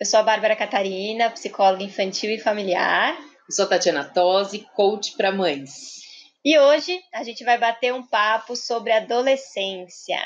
Eu sou a Bárbara Catarina, psicóloga infantil e familiar. Eu sou a Tatiana Tosi, coach para mães. E hoje a gente vai bater um papo sobre adolescência.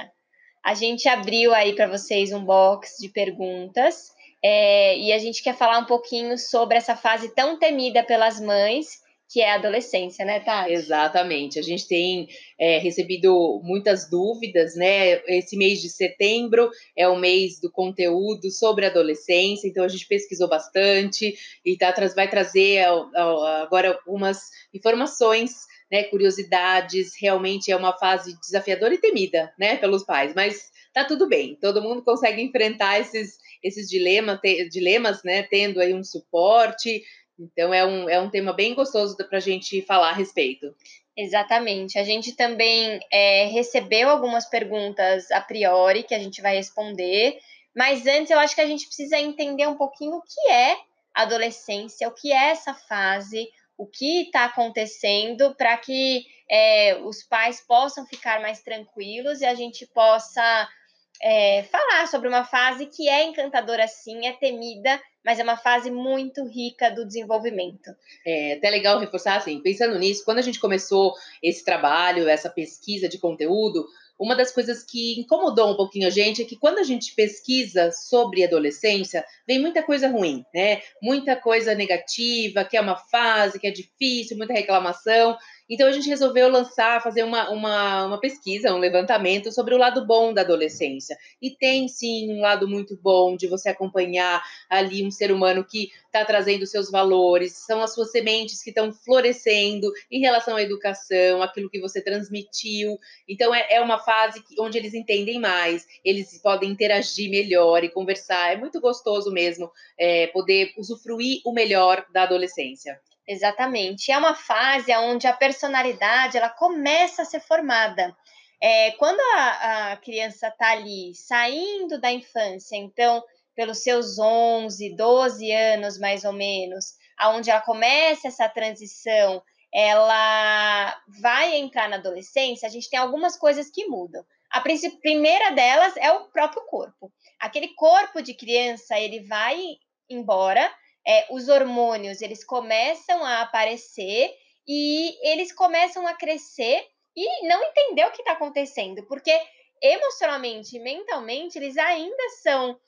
A gente abriu aí para vocês um box de perguntas é, e a gente quer falar um pouquinho sobre essa fase tão temida pelas mães, que é a adolescência, né, Tati? Exatamente. A gente tem é, recebido muitas dúvidas, né? Esse mês de setembro é o mês do conteúdo sobre adolescência, então a gente pesquisou bastante e tá, vai trazer agora algumas informações né, curiosidades, realmente é uma fase desafiadora e temida, né, pelos pais, mas tá tudo bem, todo mundo consegue enfrentar esses, esses dilemas, te, dilemas, né, tendo aí um suporte, então é um, é um tema bem gostoso para a gente falar a respeito. Exatamente. A gente também é, recebeu algumas perguntas a priori que a gente vai responder, mas antes eu acho que a gente precisa entender um pouquinho o que é adolescência, o que é essa fase, o que está acontecendo para que é, os pais possam ficar mais tranquilos e a gente possa é, falar sobre uma fase que é encantadora sim, é temida, mas é uma fase muito rica do desenvolvimento. É até legal reforçar assim, pensando nisso, quando a gente começou esse trabalho, essa pesquisa de conteúdo, uma das coisas que incomodou um pouquinho a gente é que quando a gente pesquisa sobre adolescência, vem muita coisa ruim, né? Muita coisa negativa, que é uma fase, que é difícil, muita reclamação. Então a gente resolveu lançar, fazer uma, uma, uma, pesquisa, um levantamento sobre o lado bom da adolescência. E tem sim um lado muito bom de você acompanhar ali um ser humano que está trazendo seus valores, são as suas sementes que estão florescendo em relação à educação, aquilo que você transmitiu. Então é, é uma fase onde eles entendem mais, eles podem interagir melhor e conversar. É muito gostoso mesmo é, poder usufruir o melhor da adolescência. Exatamente. É uma fase onde a personalidade ela começa a ser formada. É, quando a, a criança está ali saindo da infância, então, pelos seus 11, 12 anos mais ou menos, aonde ela começa essa transição, ela vai entrar na adolescência, a gente tem algumas coisas que mudam. A primeira delas é o próprio corpo. Aquele corpo de criança, ele vai embora é, os hormônios eles começam a aparecer e eles começam a crescer e não entender o que está acontecendo, porque emocionalmente mentalmente eles ainda são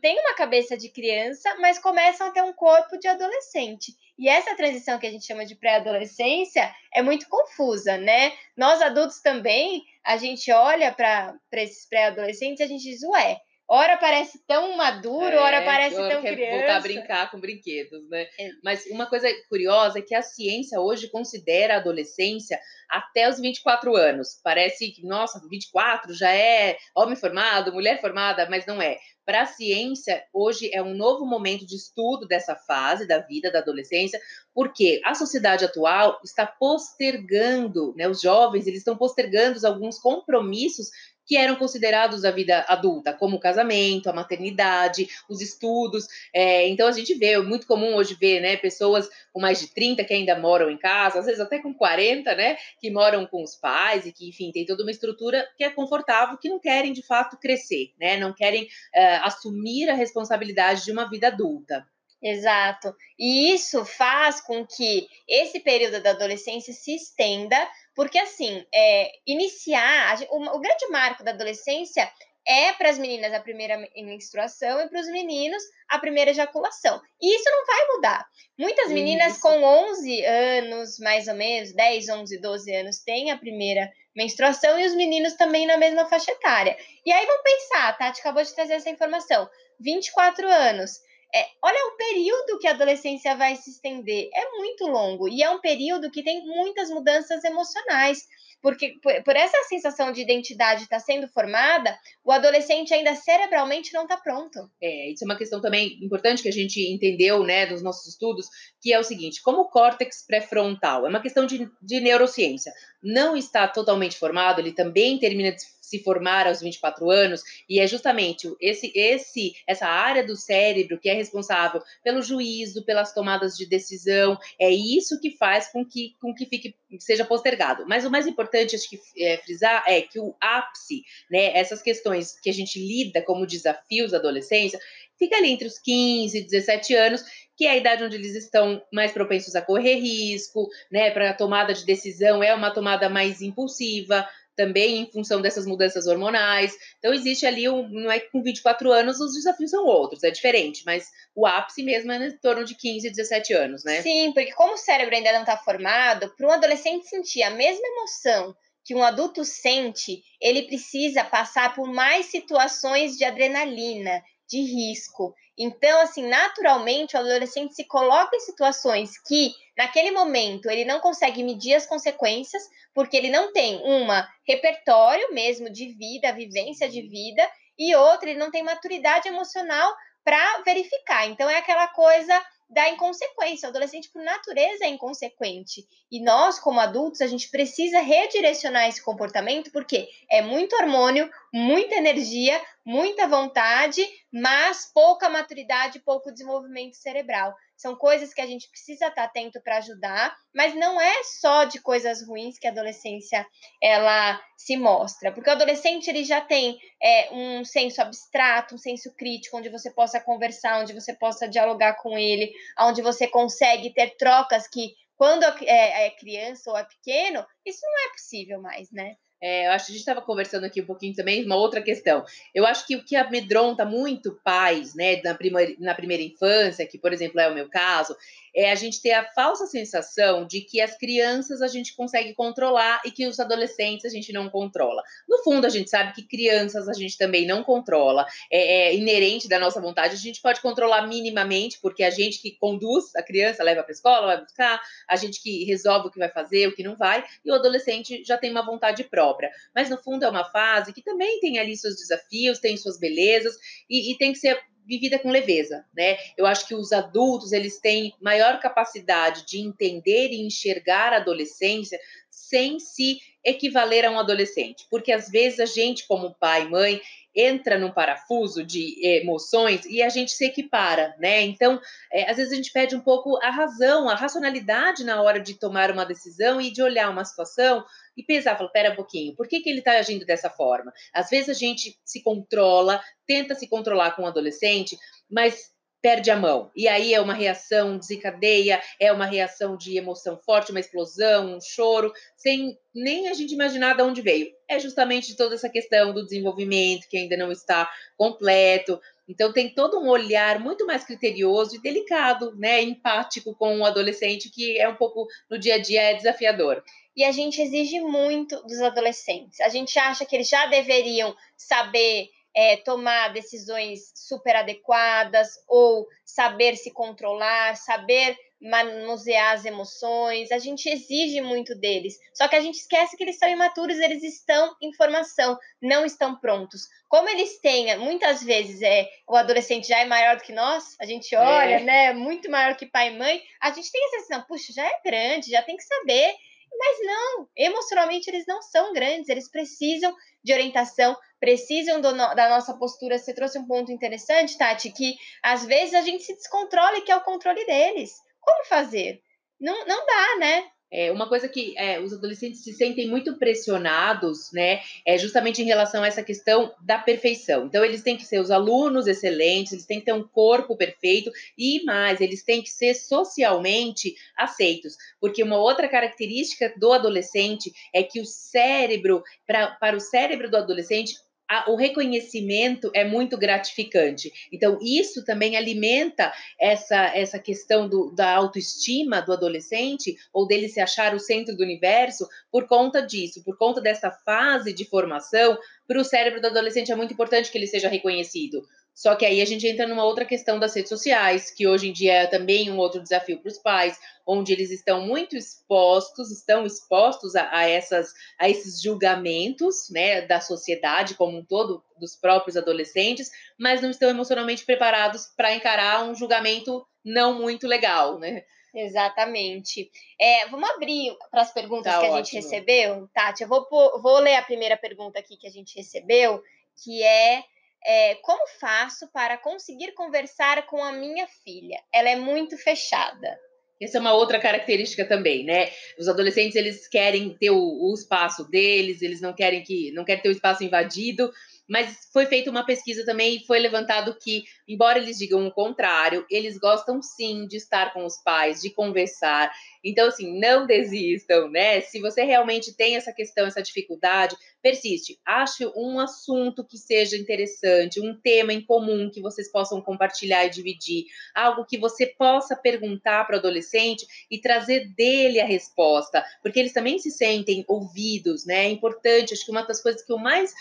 têm uma cabeça de criança, mas começam a ter um corpo de adolescente. E essa transição que a gente chama de pré-adolescência é muito confusa, né? Nós adultos também, a gente olha para esses pré-adolescentes e a gente diz, ué, Ora parece tão maduro, é, ora parece tão quer criança. voltar a brincar com brinquedos, né? É. Mas uma coisa curiosa é que a ciência hoje considera a adolescência até os 24 anos. Parece que, nossa, 24 já é homem formado, mulher formada, mas não é. Para a ciência, hoje é um novo momento de estudo dessa fase da vida da adolescência, porque a sociedade atual está postergando, né? Os jovens eles estão postergando alguns compromissos que eram considerados a vida adulta, como o casamento, a maternidade, os estudos. É, então a gente vê, é muito comum hoje ver, né, pessoas com mais de 30 que ainda moram em casa, às vezes até com 40, né, que moram com os pais e que, enfim, tem toda uma estrutura que é confortável, que não querem de fato crescer, né, não querem uh, assumir a responsabilidade de uma vida adulta. Exato. E isso faz com que esse período da adolescência se estenda porque, assim, é, iniciar. O, o grande marco da adolescência é para as meninas a primeira menstruação e para os meninos a primeira ejaculação. E isso não vai mudar. Muitas meninas isso. com 11 anos, mais ou menos, 10, 11, 12 anos, têm a primeira menstruação e os meninos também na mesma faixa etária. E aí vão pensar, a Tati acabou de trazer essa informação, 24 anos. É, olha o período que a adolescência vai se estender. É muito longo e é um período que tem muitas mudanças emocionais. porque por, por essa sensação de identidade estar tá sendo formada, o adolescente ainda cerebralmente não está pronto. É, isso é uma questão também importante que a gente entendeu, né, dos nossos estudos, que é o seguinte: como o córtex pré-frontal é uma questão de, de neurociência, não está totalmente formado, ele também termina de se formar aos 24 anos, e é justamente esse, esse, essa área do cérebro que é responsável pelo juízo, pelas tomadas de decisão, é isso que faz com que, com que fique, seja postergado. Mas o mais importante, acho que é, frisar, é que o ápice, né, essas questões que a gente lida como desafios da adolescência, fica ali entre os 15 e 17 anos, que é a idade onde eles estão mais propensos a correr risco, né, para a tomada de decisão é uma tomada mais impulsiva, também em função dessas mudanças hormonais. Então, existe ali, um, não é que com 24 anos os desafios são outros, é diferente, mas o ápice mesmo é em torno de 15, 17 anos, né? Sim, porque como o cérebro ainda não está formado, para um adolescente sentir a mesma emoção que um adulto sente, ele precisa passar por mais situações de adrenalina, de risco. Então, assim, naturalmente, o adolescente se coloca em situações que, naquele momento, ele não consegue medir as consequências, porque ele não tem uma repertório mesmo de vida, vivência de vida, e outra, ele não tem maturidade emocional para verificar. Então, é aquela coisa da inconsequência. O adolescente, por natureza, é inconsequente. E nós, como adultos, a gente precisa redirecionar esse comportamento, porque é muito hormônio, muita energia, muita vontade, mas pouca maturidade, pouco desenvolvimento cerebral. São coisas que a gente precisa estar atento para ajudar, mas não é só de coisas ruins que a adolescência ela se mostra, porque o adolescente ele já tem é, um senso abstrato, um senso crítico, onde você possa conversar, onde você possa dialogar com ele, onde você consegue ter trocas que quando é, é criança ou é pequeno, isso não é possível mais, né? É, eu acho que a gente estava conversando aqui um pouquinho também, uma outra questão. Eu acho que o que amedronta muito pais, né, na, primeira na primeira infância, que, por exemplo, é o meu caso, é a gente ter a falsa sensação de que as crianças a gente consegue controlar e que os adolescentes a gente não controla. No fundo, a gente sabe que crianças a gente também não controla, é, é inerente da nossa vontade, a gente pode controlar minimamente, porque a gente que conduz a criança, leva para a escola, vai buscar, a gente que resolve o que vai fazer, o que não vai, e o adolescente já tem uma vontade própria. Mas no fundo é uma fase que também tem ali seus desafios, tem suas belezas, e, e tem que ser vivida com leveza, né? Eu acho que os adultos eles têm maior capacidade de entender e enxergar a adolescência sem se equivaler a um adolescente, porque às vezes a gente como pai e mãe entra num parafuso de emoções e a gente se equipara, né? Então, é, às vezes a gente perde um pouco a razão, a racionalidade na hora de tomar uma decisão e de olhar uma situação e pensar, falar, pera um pouquinho, por que, que ele está agindo dessa forma? Às vezes a gente se controla, tenta se controlar com o adolescente, mas perde a mão. E aí é uma reação, desencadeia, é uma reação de emoção forte, uma explosão, um choro, sem nem a gente imaginar de onde veio. É justamente toda essa questão do desenvolvimento que ainda não está completo. Então tem todo um olhar muito mais criterioso e delicado, né, empático com o adolescente que é um pouco no dia a dia é desafiador e a gente exige muito dos adolescentes. A gente acha que eles já deveriam saber é, tomar decisões super adequadas ou saber se controlar, saber manusear as emoções. A gente exige muito deles. Só que a gente esquece que eles são imaturos, eles estão em formação, não estão prontos. Como eles têm, muitas vezes é o adolescente já é maior do que nós, a gente olha, é. né, muito maior que pai e mãe, a gente tem essa sensação, puxa, já é grande, já tem que saber mas não, emocionalmente eles não são grandes, eles precisam de orientação, precisam do, da nossa postura. Você trouxe um ponto interessante, Tati, que às vezes a gente se descontrola e quer o controle deles. Como fazer? Não, não dá, né? É, uma coisa que é, os adolescentes se sentem muito pressionados, né, é justamente em relação a essa questão da perfeição. Então, eles têm que ser os alunos excelentes, eles têm que ter um corpo perfeito e mais, eles têm que ser socialmente aceitos. Porque uma outra característica do adolescente é que o cérebro, pra, para o cérebro do adolescente, a, o reconhecimento é muito gratificante. Então, isso também alimenta essa, essa questão do, da autoestima do adolescente, ou dele se achar o centro do universo, por conta disso, por conta dessa fase de formação. Para o cérebro do adolescente é muito importante que ele seja reconhecido. Só que aí a gente entra numa outra questão das redes sociais, que hoje em dia é também um outro desafio para os pais, onde eles estão muito expostos, estão expostos a, a, essas, a esses julgamentos né, da sociedade como um todo, dos próprios adolescentes, mas não estão emocionalmente preparados para encarar um julgamento não muito legal, né? Exatamente. É, vamos abrir para as perguntas tá que a ótimo. gente recebeu. Tati, eu vou, vou ler a primeira pergunta aqui que a gente recebeu, que é é, como faço para conseguir conversar com a minha filha? Ela é muito fechada. Essa é uma outra característica também, né? Os adolescentes eles querem ter o, o espaço deles, eles não querem que não querem ter o espaço invadido. Mas foi feita uma pesquisa também e foi levantado que, embora eles digam o contrário, eles gostam sim de estar com os pais, de conversar. Então, assim, não desistam, né? Se você realmente tem essa questão, essa dificuldade, persiste. Ache um assunto que seja interessante, um tema em comum que vocês possam compartilhar e dividir, algo que você possa perguntar para o adolescente e trazer dele a resposta, porque eles também se sentem ouvidos, né? É importante, acho que uma das coisas que eu mais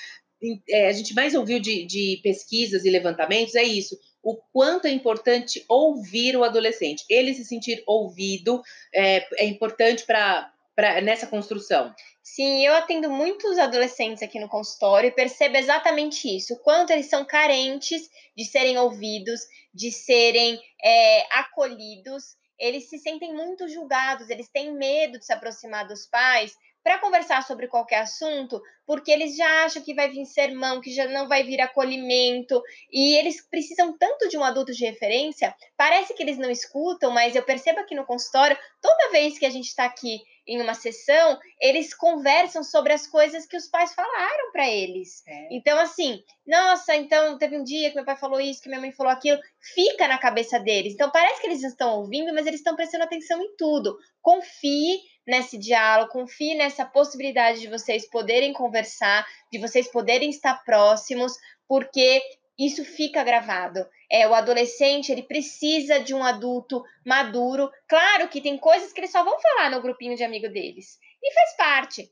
é, a gente mais ouviu de, de pesquisas e levantamentos é isso o quanto é importante ouvir o adolescente. Ele se sentir ouvido é, é importante para nessa construção. Sim, eu atendo muitos adolescentes aqui no consultório e percebo exatamente isso: o quanto eles são carentes de serem ouvidos, de serem é, acolhidos. Eles se sentem muito julgados, eles têm medo de se aproximar dos pais para conversar sobre qualquer assunto, porque eles já acham que vai vir sermão, que já não vai vir acolhimento, e eles precisam tanto de um adulto de referência. Parece que eles não escutam, mas eu percebo aqui no consultório, toda vez que a gente está aqui em uma sessão, eles conversam sobre as coisas que os pais falaram para eles. É. Então, assim, nossa, então teve um dia que meu pai falou isso, que minha mãe falou aquilo, fica na cabeça deles. Então, parece que eles estão ouvindo, mas eles estão prestando atenção em tudo. Confie nesse diálogo, confie nessa possibilidade de vocês poderem conversar, de vocês poderem estar próximos, porque isso fica gravado. É, o adolescente, ele precisa de um adulto maduro. Claro que tem coisas que eles só vão falar no grupinho de amigo deles. E faz parte.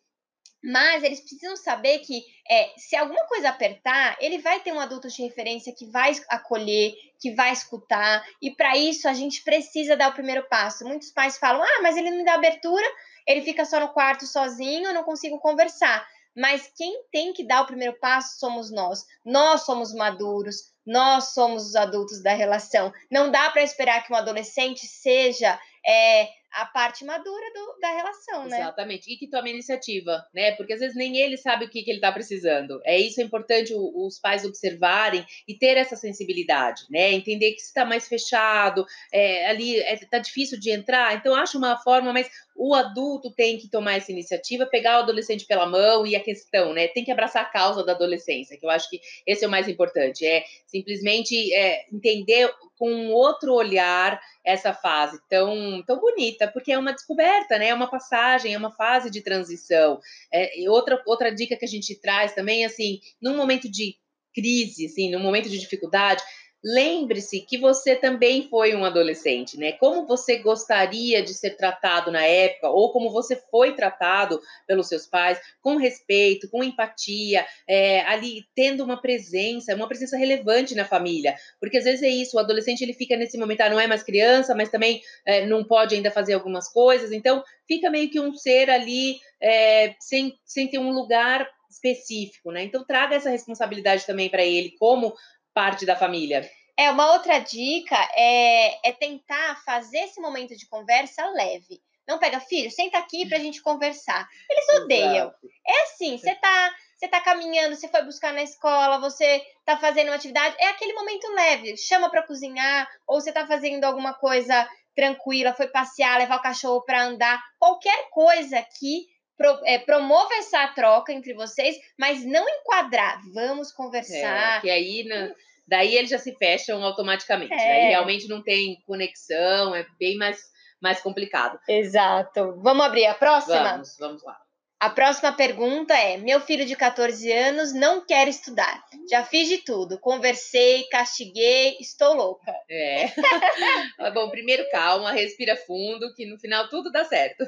Mas eles precisam saber que é, se alguma coisa apertar, ele vai ter um adulto de referência que vai acolher, que vai escutar. E para isso a gente precisa dar o primeiro passo. Muitos pais falam: ah, mas ele não me dá abertura, ele fica só no quarto sozinho, eu não consigo conversar. Mas quem tem que dar o primeiro passo somos nós. Nós somos maduros, nós somos os adultos da relação. Não dá para esperar que um adolescente seja é, a parte madura do, da relação, né? Exatamente. E que tome iniciativa, né? Porque às vezes nem ele sabe o que, que ele está precisando. É isso é importante o, os pais observarem e ter essa sensibilidade, né? Entender que se está mais fechado, é, ali está é, difícil de entrar, então acha uma forma, mas o adulto tem que tomar essa iniciativa, pegar o adolescente pela mão e a questão, né? Tem que abraçar a causa da adolescência, que eu acho que esse é o mais importante. É simplesmente é, entender com um outro olhar essa fase tão, tão bonita, porque é uma descoberta, né? É uma passagem, é uma fase de transição. É, outra, outra dica que a gente traz também, assim, num momento de crise, assim, num momento de dificuldade, lembre-se que você também foi um adolescente, né? Como você gostaria de ser tratado na época, ou como você foi tratado pelos seus pais, com respeito, com empatia, é, ali tendo uma presença, uma presença relevante na família. Porque às vezes é isso, o adolescente ele fica nesse momento, ah, não é mais criança, mas também é, não pode ainda fazer algumas coisas, então fica meio que um ser ali é, sem, sem ter um lugar específico, né? Então traga essa responsabilidade também para ele, como parte da família. É, uma outra dica é, é tentar fazer esse momento de conversa leve. Não pega, filho, senta aqui pra gente conversar. Eles odeiam. Exato. É assim, você tá, você tá caminhando, você foi buscar na escola, você tá fazendo uma atividade, é aquele momento leve. Chama para cozinhar, ou você tá fazendo alguma coisa tranquila, foi passear, levar o cachorro para andar, qualquer coisa que pro, é, promova essa troca entre vocês, mas não enquadrar. Vamos conversar. É, que aí, né, daí eles já se fecham automaticamente. É. Aí realmente não tem conexão, é bem mais, mais complicado. Exato. Vamos abrir a próxima? Vamos, vamos lá. A próxima pergunta é: Meu filho de 14 anos não quer estudar. Já fiz de tudo. Conversei, castiguei, estou louca. É. Bom, primeiro calma, respira fundo, que no final tudo dá certo.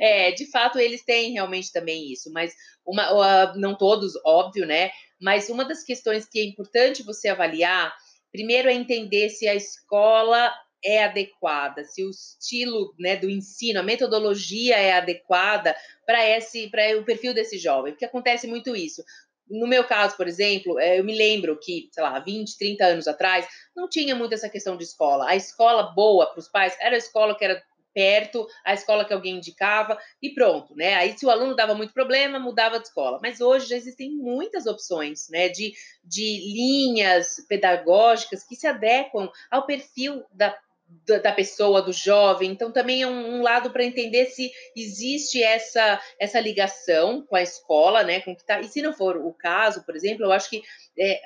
É, de fato, eles têm realmente também isso, mas uma, não todos, óbvio, né? Mas uma das questões que é importante você avaliar primeiro é entender se a escola é adequada, se o estilo né, do ensino, a metodologia é adequada para esse para o perfil desse jovem, porque acontece muito isso. No meu caso, por exemplo, é, eu me lembro que, sei lá, 20, 30 anos atrás, não tinha muito essa questão de escola. A escola boa para os pais era a escola que era perto, a escola que alguém indicava e pronto, né? Aí se o aluno dava muito problema, mudava de escola. Mas hoje já existem muitas opções, né, de, de linhas pedagógicas que se adequam ao perfil da, da pessoa, do jovem. Então, também é um, um lado para entender se existe essa, essa ligação com a escola, né? Com que tá, e se não for o caso, por exemplo, eu acho que, é,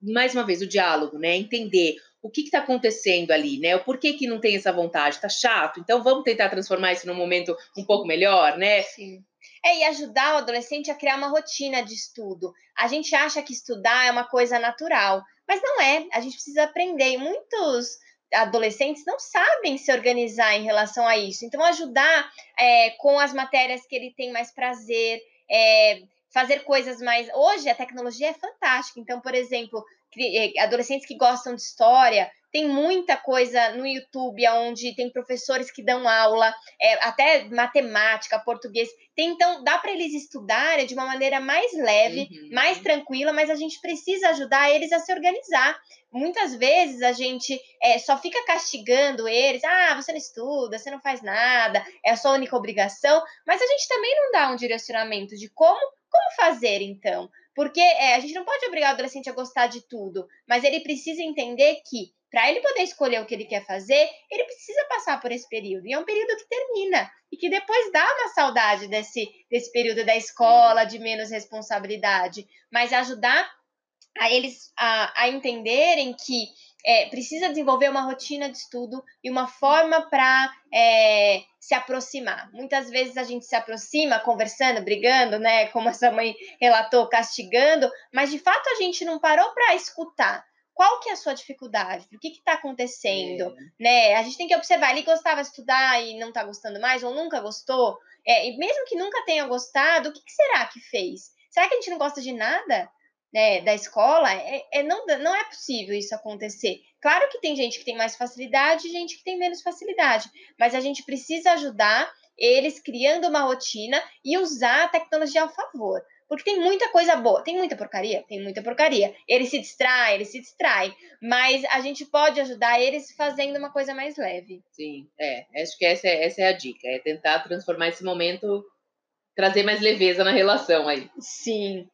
mais uma vez, o diálogo, né? Entender o que está acontecendo ali, né? O porquê que não tem essa vontade? Tá chato? Então vamos tentar transformar isso num momento um pouco melhor, né? Sim. É, e ajudar o adolescente a criar uma rotina de estudo. A gente acha que estudar é uma coisa natural, mas não é. A gente precisa aprender. E muitos adolescentes não sabem se organizar em relação a isso. Então, ajudar é, com as matérias que ele tem mais prazer, é, fazer coisas mais. Hoje a tecnologia é fantástica. Então, por exemplo, é, adolescentes que gostam de história, tem muita coisa no YouTube onde tem professores que dão aula, é, até matemática, português. Tem, então, dá para eles estudarem de uma maneira mais leve, uhum. mais tranquila, mas a gente precisa ajudar eles a se organizar. Muitas vezes a gente é, só fica castigando eles, ah, você não estuda, você não faz nada, é a sua única obrigação, mas a gente também não dá um direcionamento de como, como fazer então. Porque é, a gente não pode obrigar o adolescente a gostar de tudo, mas ele precisa entender que, para ele poder escolher o que ele quer fazer, ele precisa passar por esse período. E é um período que termina. E que depois dá uma saudade desse, desse período da escola, de menos responsabilidade. Mas ajudar a eles a, a entenderem que é, precisa desenvolver uma rotina de estudo e uma forma para é, se aproximar. Muitas vezes a gente se aproxima conversando, brigando, né? Como essa mãe relatou, castigando, mas de fato a gente não parou para escutar. Qual que é a sua dificuldade? O que está acontecendo? É. Né? A gente tem que observar. Ele gostava de estudar e não está gostando mais, ou nunca gostou. É, e mesmo que nunca tenha gostado, o que, que será que fez? Será que a gente não gosta de nada? né, da escola, é, é, não, não é possível isso acontecer. Claro que tem gente que tem mais facilidade e gente que tem menos facilidade, mas a gente precisa ajudar eles criando uma rotina e usar a tecnologia ao favor. Porque tem muita coisa boa, tem muita porcaria, tem muita porcaria. Ele se distrai, ele se distrai, mas a gente pode ajudar eles fazendo uma coisa mais leve. Sim, é. Acho que essa é, essa é a dica, é tentar transformar esse momento, trazer mais leveza na relação aí. Sim.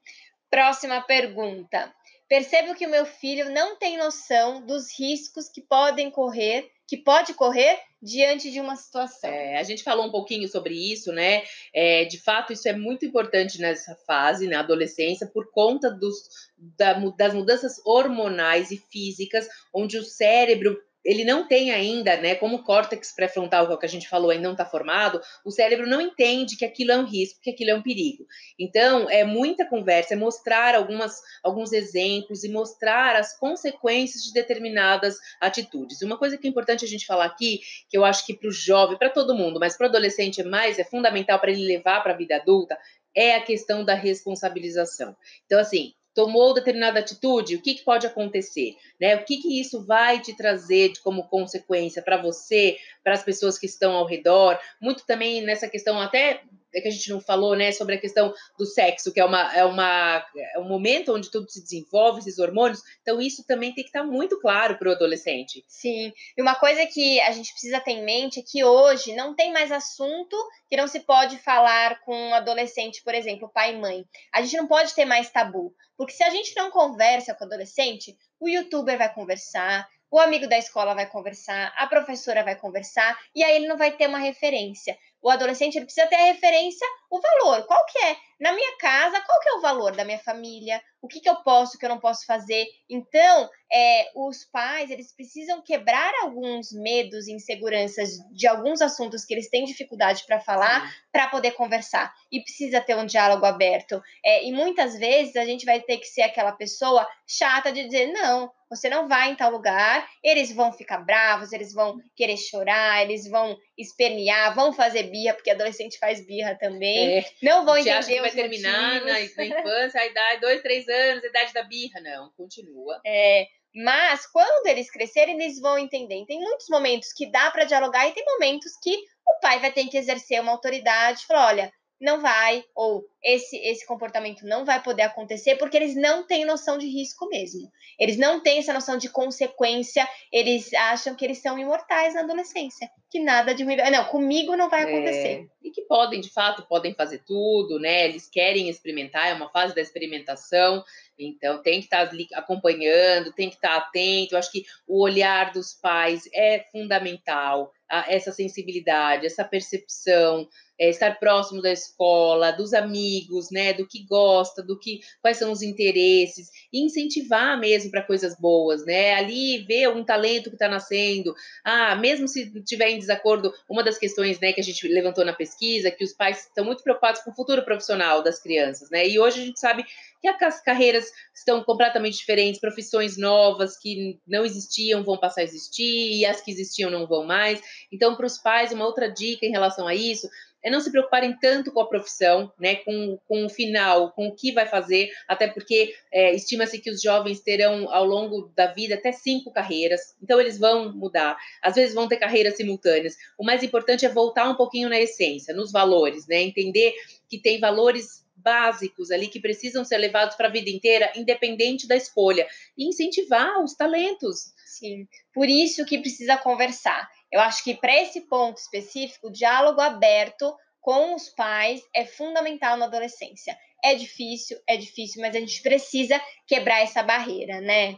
Próxima pergunta. Percebo que o meu filho não tem noção dos riscos que podem correr, que pode correr diante de uma situação. É, a gente falou um pouquinho sobre isso, né? É, de fato, isso é muito importante nessa fase, na adolescência, por conta dos, da, das mudanças hormonais e físicas, onde o cérebro ele não tem ainda, né, como o córtex pré-frontal, que é o que a gente falou, ainda não está formado, o cérebro não entende que aquilo é um risco, que aquilo é um perigo. Então, é muita conversa, é mostrar algumas, alguns exemplos e mostrar as consequências de determinadas atitudes. Uma coisa que é importante a gente falar aqui, que eu acho que para o jovem, para todo mundo, mas para o adolescente é mais, é fundamental para ele levar para a vida adulta, é a questão da responsabilização. Então, assim, tomou determinada atitude, o que, que pode acontecer? Né? O que, que isso vai te trazer como consequência para você, para as pessoas que estão ao redor? Muito também nessa questão, até é que a gente não falou, né, sobre a questão do sexo, que é, uma, é, uma, é um momento onde tudo se desenvolve, esses hormônios. Então, isso também tem que estar muito claro para o adolescente. Sim. E uma coisa que a gente precisa ter em mente é que hoje não tem mais assunto que não se pode falar com um adolescente, por exemplo, pai e mãe. A gente não pode ter mais tabu. Porque se a gente não conversa com o adolescente, o youtuber vai conversar, o amigo da escola vai conversar, a professora vai conversar, e aí ele não vai ter uma referência o adolescente ele precisa ter a referência, o valor. Qual que é? Na minha casa, qual que é o valor da minha família? O que, que eu posso, o que eu não posso fazer? Então, é, os pais, eles precisam quebrar alguns medos e inseguranças de alguns assuntos que eles têm dificuldade para falar, para poder conversar. E precisa ter um diálogo aberto. É, e muitas vezes a gente vai ter que ser aquela pessoa chata de dizer, não, você não vai em tal lugar, eles vão ficar bravos, eles vão querer chorar, eles vão espernear, vão fazer birra, porque adolescente faz birra também. É. Não vão entender acha que vai terminar na, na, infância, a idade, dois, três anos, a idade da birra. Não, continua. É, Mas quando eles crescerem, eles vão entender. Tem muitos momentos que dá para dialogar e tem momentos que o pai vai ter que exercer uma autoridade, falar, olha, não vai, ou esse, esse comportamento não vai poder acontecer, porque eles não têm noção de risco mesmo. Eles não têm essa noção de consequência, eles acham que eles são imortais na adolescência, que nada de ruim. Não, comigo não vai acontecer. É, e que podem, de fato, podem fazer tudo, né? Eles querem experimentar, é uma fase da experimentação, então tem que estar acompanhando, tem que estar atento. Eu acho que o olhar dos pais é fundamental, essa sensibilidade, essa percepção é, estar próximo da escola, dos amigos, né, do que gosta, do que quais são os interesses, e incentivar mesmo para coisas boas, né? Ali ver um talento que está nascendo. Ah, mesmo se tiver em desacordo, uma das questões, né, que a gente levantou na pesquisa, que os pais estão muito preocupados com o futuro profissional das crianças, né? E hoje a gente sabe que as carreiras estão completamente diferentes, profissões novas que não existiam vão passar a existir e as que existiam não vão mais. Então, para os pais, uma outra dica em relação a isso é não se preocuparem tanto com a profissão, né, com, com o final, com o que vai fazer, até porque é, estima-se que os jovens terão ao longo da vida até cinco carreiras, então eles vão mudar, às vezes vão ter carreiras simultâneas. O mais importante é voltar um pouquinho na essência, nos valores, né, entender que tem valores básicos ali que precisam ser levados para a vida inteira, independente da escolha, e incentivar os talentos. Sim, por isso que precisa conversar. Eu acho que para esse ponto específico, o diálogo aberto com os pais é fundamental na adolescência. É difícil, é difícil, mas a gente precisa quebrar essa barreira, né?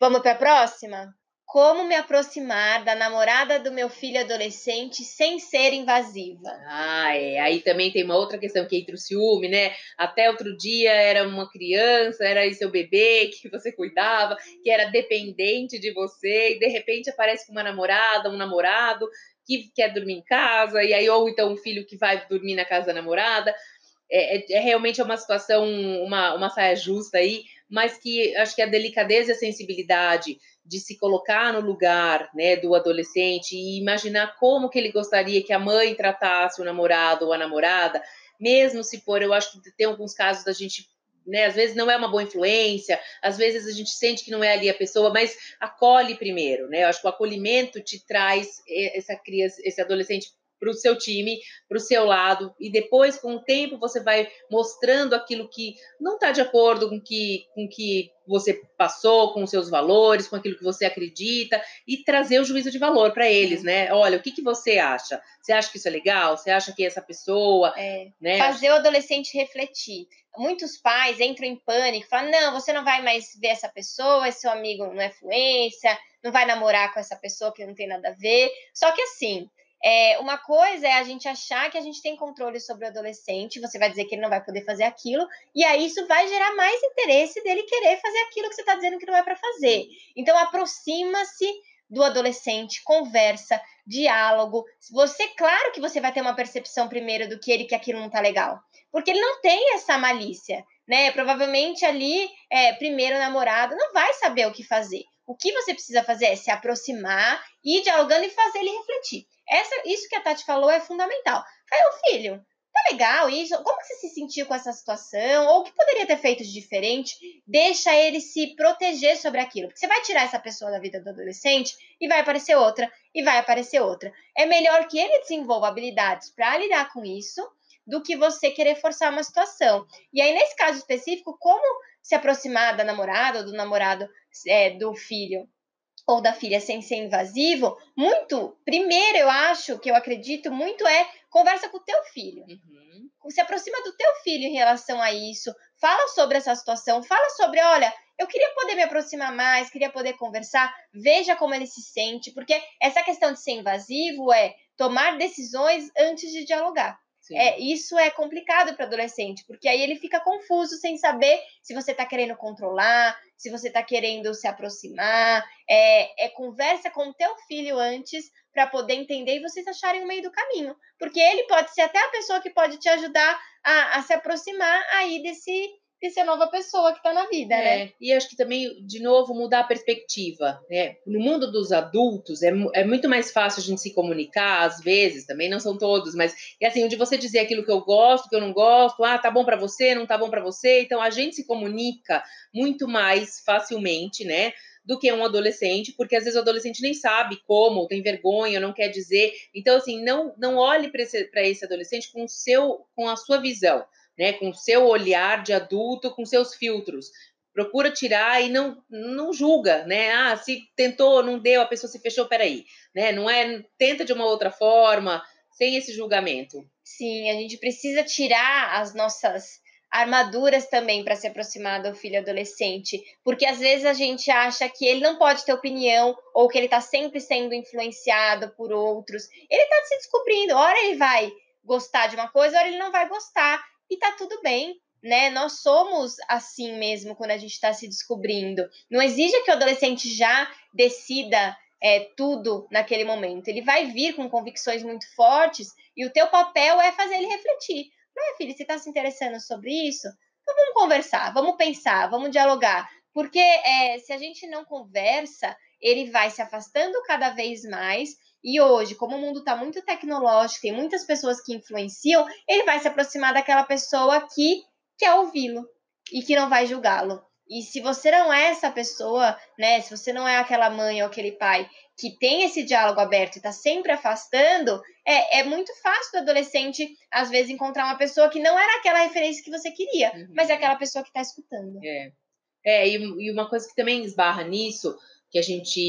Vamos para a próxima? Como me aproximar da namorada do meu filho adolescente sem ser invasiva? Ah, é. Aí também tem uma outra questão que entra o ciúme, né? Até outro dia era uma criança, era seu bebê que você cuidava, que era dependente de você, e de repente aparece com uma namorada, um namorado que quer dormir em casa, e aí, ou então um filho que vai dormir na casa da namorada. É, é, é realmente uma situação, uma, uma saia justa aí, mas que acho que a delicadeza e a sensibilidade de se colocar no lugar né, do adolescente e imaginar como que ele gostaria que a mãe tratasse o namorado ou a namorada, mesmo se for, eu acho que tem alguns casos da gente né? Às vezes não é uma boa influência, às vezes a gente sente que não é ali a pessoa, mas acolhe primeiro, né? Eu acho que o acolhimento te traz essa criança, esse adolescente para o seu time, para o seu lado, e depois, com o tempo, você vai mostrando aquilo que não está de acordo com que, com que você passou, com os seus valores, com aquilo que você acredita, e trazer o juízo de valor para eles, né? Olha, o que, que você acha? Você acha que isso é legal? Você acha que essa pessoa. É, né? Fazer o adolescente refletir. Muitos pais entram em pânico, falam: não, você não vai mais ver essa pessoa, esse seu amigo não é fluência, não vai namorar com essa pessoa que não tem nada a ver. Só que assim é, uma coisa é a gente achar que a gente tem controle sobre o adolescente, você vai dizer que ele não vai poder fazer aquilo, e aí isso vai gerar mais interesse dele querer fazer aquilo que você está dizendo que não é para fazer. Então, aproxima-se do adolescente, conversa, diálogo. Você, claro que você vai ter uma percepção primeiro do que ele que aquilo não tá legal, porque ele não tem essa malícia, né? Provavelmente ali, é, primeiro namorado, não vai saber o que fazer. O que você precisa fazer é se aproximar, ir dialogando e fazer ele refletir. Essa, isso que a Tati falou é fundamental. Aí, o filho, tá legal isso? Como você se sentiu com essa situação? Ou o que poderia ter feito de diferente? Deixa ele se proteger sobre aquilo. Porque você vai tirar essa pessoa da vida do adolescente e vai aparecer outra, e vai aparecer outra. É melhor que ele desenvolva habilidades para lidar com isso do que você querer forçar uma situação. E aí, nesse caso específico, como se aproximar da namorada ou do namorado é, do filho ou da filha sem ser invasivo, muito, primeiro eu acho, que eu acredito muito é conversa com o teu filho. Uhum. Se aproxima do teu filho em relação a isso, fala sobre essa situação, fala sobre, olha, eu queria poder me aproximar mais, queria poder conversar, veja como ele se sente, porque essa questão de ser invasivo é tomar decisões antes de dialogar. É, isso é complicado para adolescente, porque aí ele fica confuso sem saber se você está querendo controlar, se você está querendo se aproximar. É, é conversa com o teu filho antes para poder entender e vocês acharem o meio do caminho. Porque ele pode ser até a pessoa que pode te ajudar a, a se aproximar aí desse e ser nova pessoa que está na vida, né? é, né? E acho que também, de novo, mudar a perspectiva, né? No mundo dos adultos, é, é muito mais fácil a gente se comunicar, às vezes, também não são todos, mas é assim, onde você dizer aquilo que eu gosto, que eu não gosto, ah, tá bom para você, não tá bom para você, então a gente se comunica muito mais facilmente, né? do que um adolescente, porque às vezes o adolescente nem sabe como, tem vergonha, não quer dizer. Então, assim, não, não olhe para esse, esse adolescente com, seu, com a sua visão, né? Com seu olhar de adulto, com seus filtros procura tirar e não, não julga, né? Ah, se tentou, não deu, a pessoa se fechou, peraí, né? Não é, tenta de uma outra forma, sem esse julgamento. Sim, a gente precisa tirar as nossas armaduras também para se aproximar do filho adolescente, porque às vezes a gente acha que ele não pode ter opinião ou que ele está sempre sendo influenciado por outros. Ele está se descobrindo, hora ele vai gostar de uma coisa, hora ele não vai gostar e tá tudo bem né? Nós somos assim mesmo quando a gente está se descobrindo. Não exige que o adolescente já decida é, tudo naquele momento. Ele vai vir com convicções muito fortes e o teu papel é fazer ele refletir. Não é, filho, você está se interessando sobre isso? Então vamos conversar, vamos pensar, vamos dialogar. Porque é, se a gente não conversa, ele vai se afastando cada vez mais. E hoje, como o mundo está muito tecnológico, tem muitas pessoas que influenciam, ele vai se aproximar daquela pessoa que quer ouvi-lo e que não vai julgá-lo. E se você não é essa pessoa, né? Se você não é aquela mãe ou aquele pai que tem esse diálogo aberto e está sempre afastando, é, é muito fácil do adolescente, às vezes, encontrar uma pessoa que não era aquela referência que você queria, uhum. mas é aquela pessoa que está escutando. É. É, e, e uma coisa que também esbarra nisso, que a gente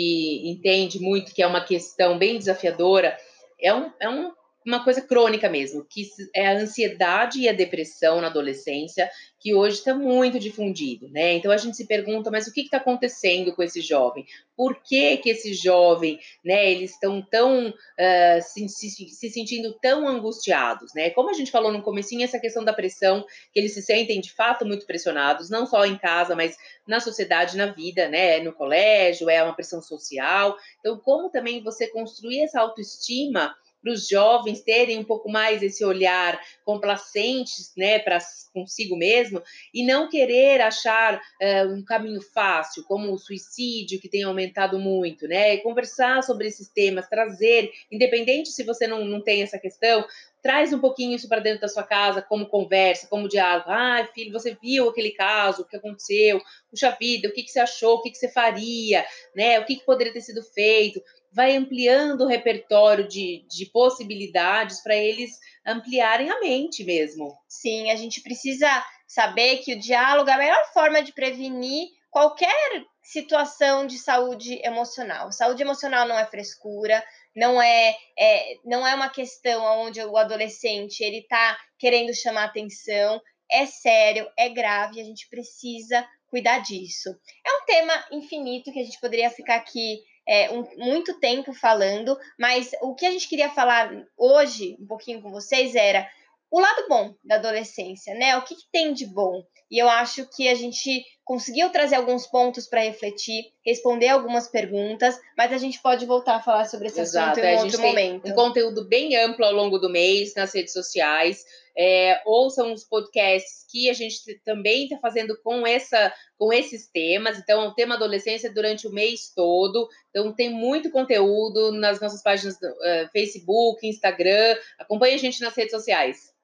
entende muito, que é uma questão bem desafiadora, é um, é um uma coisa crônica mesmo, que é a ansiedade e a depressão na adolescência, que hoje está muito difundido, né? Então a gente se pergunta, mas o que está acontecendo com esse jovem? Por que que esse jovem, né? Eles estão tão uh, se, se, se, sentindo tão angustiados, né? Como a gente falou no comecinho, essa questão da pressão, que eles se sentem de fato muito pressionados, não só em casa, mas na sociedade, na vida, né? No colégio, é uma pressão social. Então, como também você construir essa autoestima para os jovens terem um pouco mais esse olhar complacente, né, para consigo mesmo e não querer achar uh, um caminho fácil, como o suicídio que tem aumentado muito, né, e conversar sobre esses temas, trazer, independente se você não, não tem essa questão, traz um pouquinho isso para dentro da sua casa, como conversa, como diálogo. Ah, filho, você viu aquele caso, o que aconteceu? Puxa vida, o que, que você achou? O que, que você faria? Né? O que, que poderia ter sido feito? Vai ampliando o repertório de, de possibilidades para eles ampliarem a mente mesmo. Sim, a gente precisa saber que o diálogo é a melhor forma de prevenir qualquer situação de saúde emocional. Saúde emocional não é frescura, não é, é não é uma questão onde o adolescente ele está querendo chamar atenção. É sério, é grave, a gente precisa cuidar disso. É um tema infinito que a gente poderia ficar aqui é, um, muito tempo falando, mas o que a gente queria falar hoje, um pouquinho com vocês, era o lado bom da adolescência, né? O que, que tem de bom? E eu acho que a gente conseguiu trazer alguns pontos para refletir, responder algumas perguntas, mas a gente pode voltar a falar sobre esse Exato, assunto em um outro momento. Um conteúdo bem amplo ao longo do mês nas redes sociais. É, ouçam os podcasts que a gente também está fazendo com, essa, com esses temas. Então, o tema adolescência durante o mês todo. Então, tem muito conteúdo nas nossas páginas do uh, Facebook, Instagram. Acompanhe a gente nas redes sociais.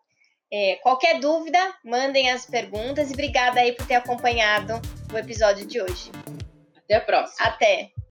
É, qualquer dúvida, mandem as perguntas e obrigada aí por ter acompanhado o episódio de hoje. Até a próxima. Até.